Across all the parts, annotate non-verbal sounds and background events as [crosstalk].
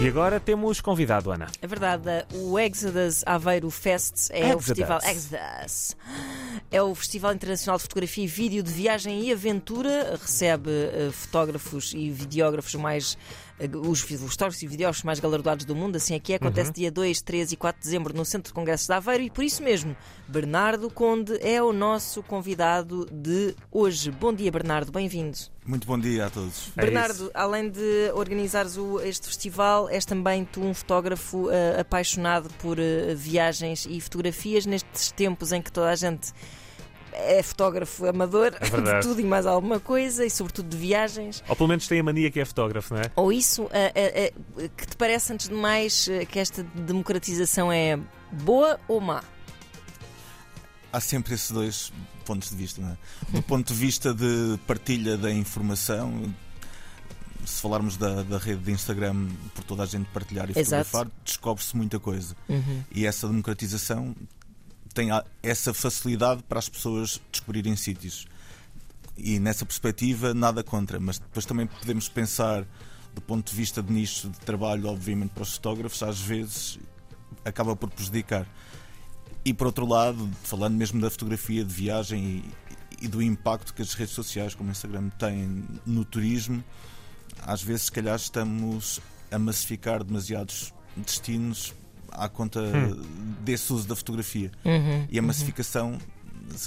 E agora temos convidado, Ana. É verdade, o Exodus Aveiro Fest é o Exodus. festival Exodus. É o Festival Internacional de Fotografia e Vídeo de Viagem e Aventura. Recebe eh, fotógrafos e videógrafos mais. eh, os, os fotógrafos e videógrafos mais galardoados do mundo, assim aqui é. Acontece dia 2, 3 e 4 de dezembro no Centro de Congressos de Aveiro e por isso mesmo, Bernardo Conde é o nosso convidado de hoje. Bom dia, Bernardo, bem-vindo. Muito bom dia a todos. É Bernardo, isso. além de organizares o- este festival, és também tu um fotógrafo eh, apaixonado por eh, viagens e fotografias nestes tempos em que toda a gente é fotógrafo amador [laughs] de verdade. tudo e mais alguma coisa e sobretudo de viagens. Ou pelo menos tem a mania que é fotógrafo, não é? Ou isso, eh, que te parece antes de mais que esta democratização é boa ou má? Há sempre esses dois pontos de vista. É? Do ponto de vista de partilha da informação, se falarmos da, da rede de Instagram, por toda a gente partilhar e fotografar, descobre-se muita coisa. E essa democratização tem essa facilidade para as pessoas descobrirem sítios. E nessa perspectiva, nada contra, mas depois também podemos pensar do ponto de vista de nicho de trabalho, obviamente, para os fotógrafos, às vezes acaba por prejudicar. E por outro lado, falando mesmo da fotografia de viagem e, e do impacto que as redes sociais como o Instagram têm no turismo, às vezes se calhar estamos a massificar demasiados destinos à conta desse uso da fotografia. E a massificação,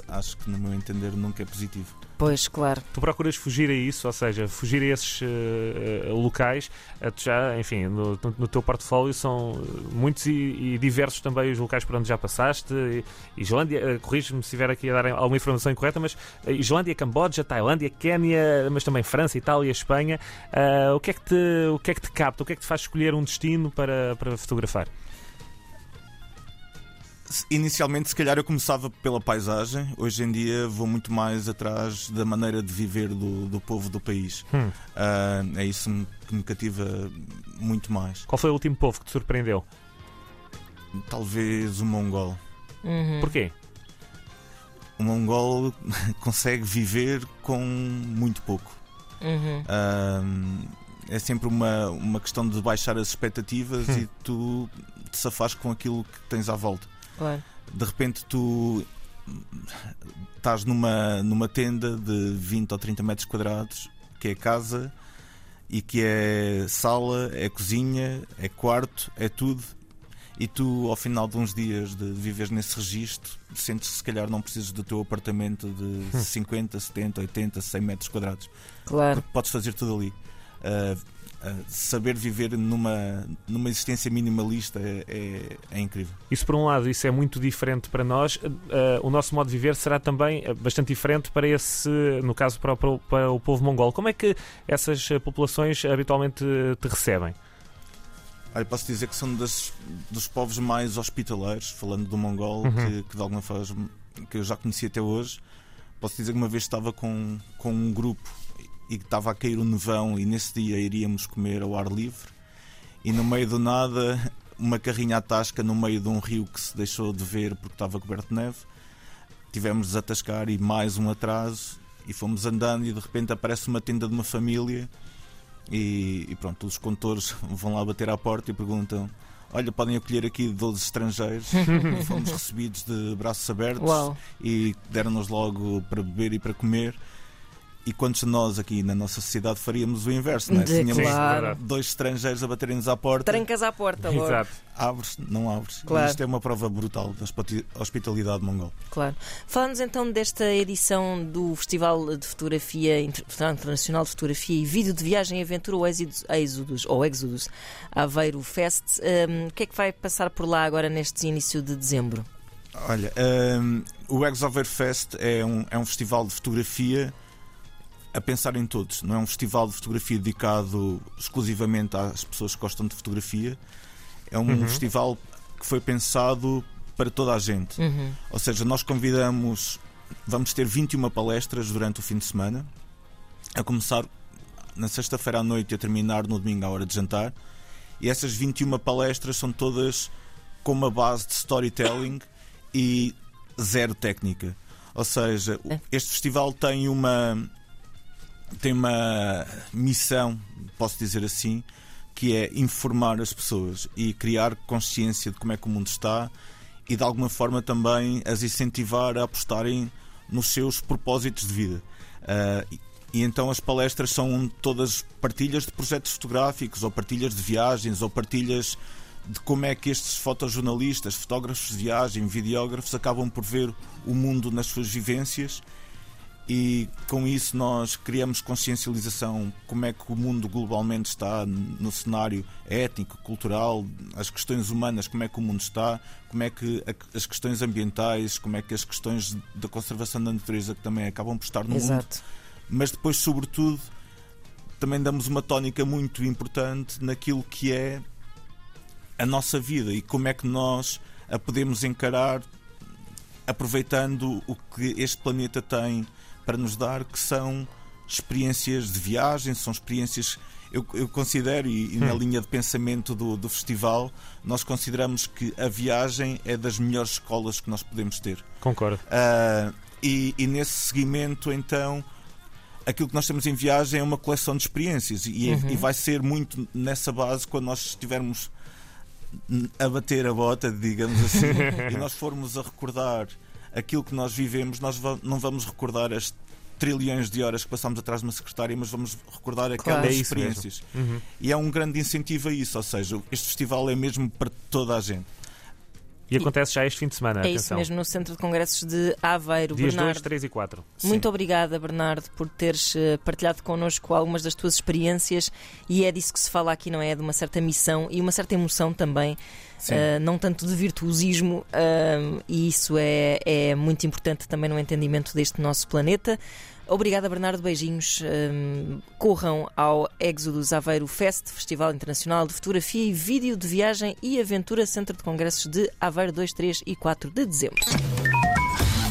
acho que no meu entender, nunca é positivo. Pois, claro. Tu procuras fugir a isso, ou seja, fugir a esses eh, locais. Tu já, enfim, no, no- teu portfólio são muitos e, e diversos também os locais por onde já passaste. E, Islândia, eh, corrige-me se estiver aqui a dar alguma informação incorreta, mas eh, Islândia, Camboja, Tailândia, Quénia, mas também França, Itália, Espanha. O, que é que te, o que é que te capta? O que é que te faz escolher um destino para, para fotografar? Inicialmente, se calhar, eu começava pela paisagem. Hoje em dia, vou muito mais atrás da maneira de viver do, do povo do país. Hum. Ah, é isso que me cativa muito mais. Qual foi o último povo que te surpreendeu? Talvez o mongol. Uhum. Porquê? O mongol [laughs] consegue viver com muito pouco. Uhum. Ah, é sempre uma, uma questão de baixar as expectativas Hum. e tu te safas com aquilo que tens à volta. Claro. de repente tu estás numa, numa tenda de 20 ou 30 metros quadrados, que é casa e que é sala, é cozinha, é quarto, é tudo. E tu, ao final de uns dias de viveres nesse registro, sentes que se calhar não precisas do teu apartamento de 50, 70, 80, 100 metros quadrados. Claro. Porque podes fazer tudo ali. Ah, saber viver numa, numa existência minimalista é, é, é incrível. Isso, por um lado, isso é muito diferente para nós. Eh, o nosso modo de viver será também eh, bastante diferente para esse, no caso, para, o- para o- povo mongol. Como é que essas eh, populações habitualmente eh, te recebem? Olha, posso dizer que são das, dos povos mais hospitaleiros, falando do mongol, Uhum. que, que de alguma forma que eu já conheci até hoje. Posso dizer que uma vez estava com, com um grupo e que estava a cair o nevão e nesse dia iríamos comer ao ar livre e no meio do nada uma carrinha à tasca no meio de um rio que se deixou de ver porque estava coberto de neve. Tivemos de atascar e mais um atraso e fomos andando e de repente aparece uma tenda de uma família e, e pronto, os condutores [laughs] vão lá bater à porta e perguntam: Olha, podem acolher aqui 12 estrangeiros. [laughs] Fomos recebidos de braços abertos Uau. e deram-nos logo para beber e para comer. E quantos de nós aqui na nossa sociedade faríamos o inverso, não é? De- Tínhamos claro. dois estrangeiros a baterem-nos à porta, Trancas à porta, logo. Exato. abres, não abres. E Claro. Isto é uma prova brutal da hospi- hospitalidade mongol. Claro. Falando-nos então desta edição do Festival de Fotografia Inter- Internacional de Fotografia e Vídeo de Viagem e Aventura, o Exodus, ou Exodus Aveiro Fest, hum, o que é que vai passar por lá agora neste início de dezembro? Olha, hum, o Exover Fest é um, é um festival de fotografia a pensar em todos. Não é um festival de fotografia dedicado exclusivamente às pessoas que gostam de fotografia. É um Uhum. festival que foi pensado para toda a gente. Uhum. Ou seja, nós convidamos, vamos ter 21 palestras durante o fim de semana, a começar na sexta-feira à noite e a terminar no domingo à hora de jantar. E essas 21 palestras são todas com uma base de storytelling e zero técnica. Ou seja, É. este festival tem uma tem uma missão, posso dizer assim, que é informar as pessoas e criar consciência de como é que o mundo está e de alguma forma também as incentivar a apostarem nos seus propósitos de vida. Uh, e então as palestras são todas partilhas de projetos fotográficos, ou partilhas de viagens, ou partilhas de como é que estes fotojornalistas, fotógrafos de viagem, videógrafos acabam por ver o mundo nas suas vivências e com isso nós criamos consciencialização como é que o mundo globalmente está no cenário étnico, cultural, as questões humanas, como é que o mundo está, como é que as questões ambientais, como é que as questões da conservação da natureza que também acabam por estar no Exato. mundo. Mas depois, sobretudo, também damos uma tónica muito importante naquilo que é a nossa vida e como é que nós a podemos encarar aproveitando o que este planeta tem para nos dar, que são experiências de viagem, são experiências. Eu, eu considero, e, e na hum. linha de pensamento do, do festival, nós consideramos que a viagem é das melhores escolas que nós podemos ter. Concordo. Uh, e, e, nesse seguimento, então, aquilo que nós temos em viagem é uma coleção de experiências e, uhum. e vai ser muito nessa base quando nós estivermos a bater a bota, digamos assim, [laughs] e nós formos a recordar aquilo que nós vivemos, nós não vamos recordar as trilhões de horas que passamos atrás de uma secretária, mas vamos recordar aquelas claro. é experiências. Uhum. E é um grande incentivo a isso, ou seja, este festival é mesmo para toda a gente. E acontece já este fim de semana. É atenção. isso mesmo, no Centro de Congressos de Aveiro. Dias Bernardo, 2, 3 e 4. Muito Sim. obrigada, Bernardo, por teres eh, partilhado connosco algumas das tuas experiências e é disso que se fala aqui, não é? De uma certa missão e uma certa emoção também. Uh, não tanto de virtuosismo, uh, e isso é, é muito importante também no entendimento deste nosso planeta. Obrigada, Bernardo. Beijinhos. Um, corram ao Exodus Aveiro Fest, Festival Internacional de Fotografia e Vídeo de Viagem e Aventura Centro de Congressos de Aveiro 2, 3 e 4 de dezembro.